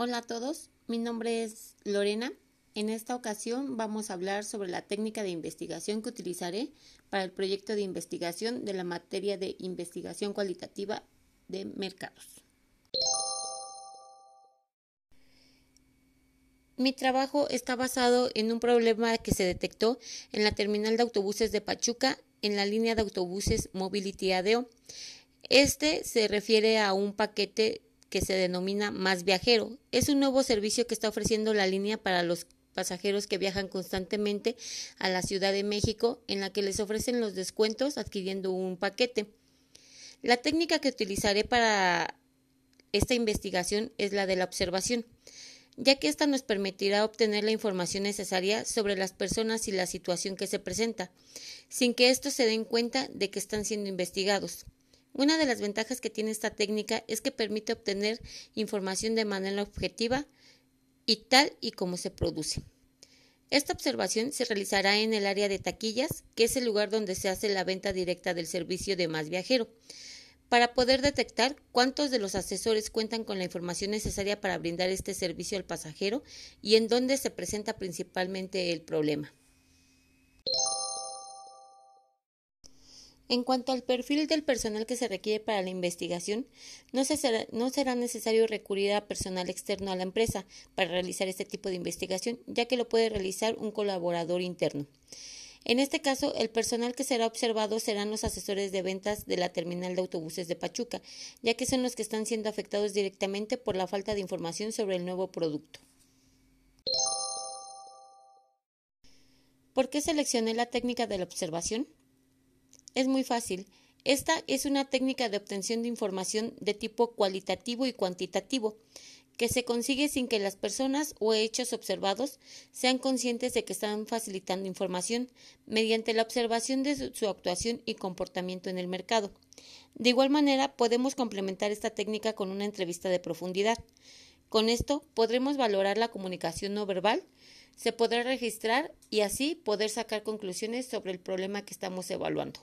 Hola a todos, mi nombre es Lorena. En esta ocasión vamos a hablar sobre la técnica de investigación que utilizaré para el proyecto de investigación de la materia de investigación cualitativa de mercados. Mi trabajo está basado en un problema que se detectó en la terminal de autobuses de Pachuca en la línea de autobuses Mobility ADO. Este se refiere a un paquete que se denomina Más Viajero. Es un nuevo servicio que está ofreciendo la línea para los pasajeros que viajan constantemente a la Ciudad de México, en la que les ofrecen los descuentos adquiriendo un paquete. La técnica que utilizaré para esta investigación es la de la observación, ya que esta nos permitirá obtener la información necesaria sobre las personas y la situación que se presenta, sin que estos se den cuenta de que están siendo investigados. Una de las ventajas que tiene esta técnica es que permite obtener información de manera objetiva y tal y como se produce. Esta observación se realizará en el área de taquillas, que es el lugar donde se hace la venta directa del servicio de más viajero, para poder detectar cuántos de los asesores cuentan con la información necesaria para brindar este servicio al pasajero y en dónde se presenta principalmente el problema. En cuanto al perfil del personal que se requiere para la investigación, no, será, será, necesario recurrir a personal externo a la empresa para realizar este tipo de investigación, ya que lo puede realizar un colaborador interno. En este caso, el personal que será observado serán los asesores de ventas de la terminal de autobuses de Pachuca, ya que son los que están siendo afectados directamente por la falta de información sobre el nuevo producto. ¿Por qué seleccioné la técnica de la observación? Es muy fácil. Esta es una técnica de obtención de información de tipo cualitativo y cuantitativo, que se consigue sin que las personas o hechos observados sean conscientes de que están facilitando información mediante la observación de su actuación y comportamiento en el mercado. De igual manera, podemos complementar esta técnica con una entrevista de profundidad. Con esto podremos valorar la comunicación no verbal, se podrá registrar y así poder sacar conclusiones sobre el problema que estamos evaluando.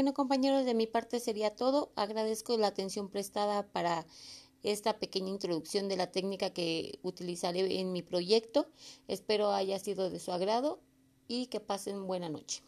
Bueno, compañeros, de mi parte sería todo. Agradezco la atención prestada para esta pequeña introducción de la técnica que utilizaré en mi proyecto. Espero haya sido de su agrado y que pasen buena noche.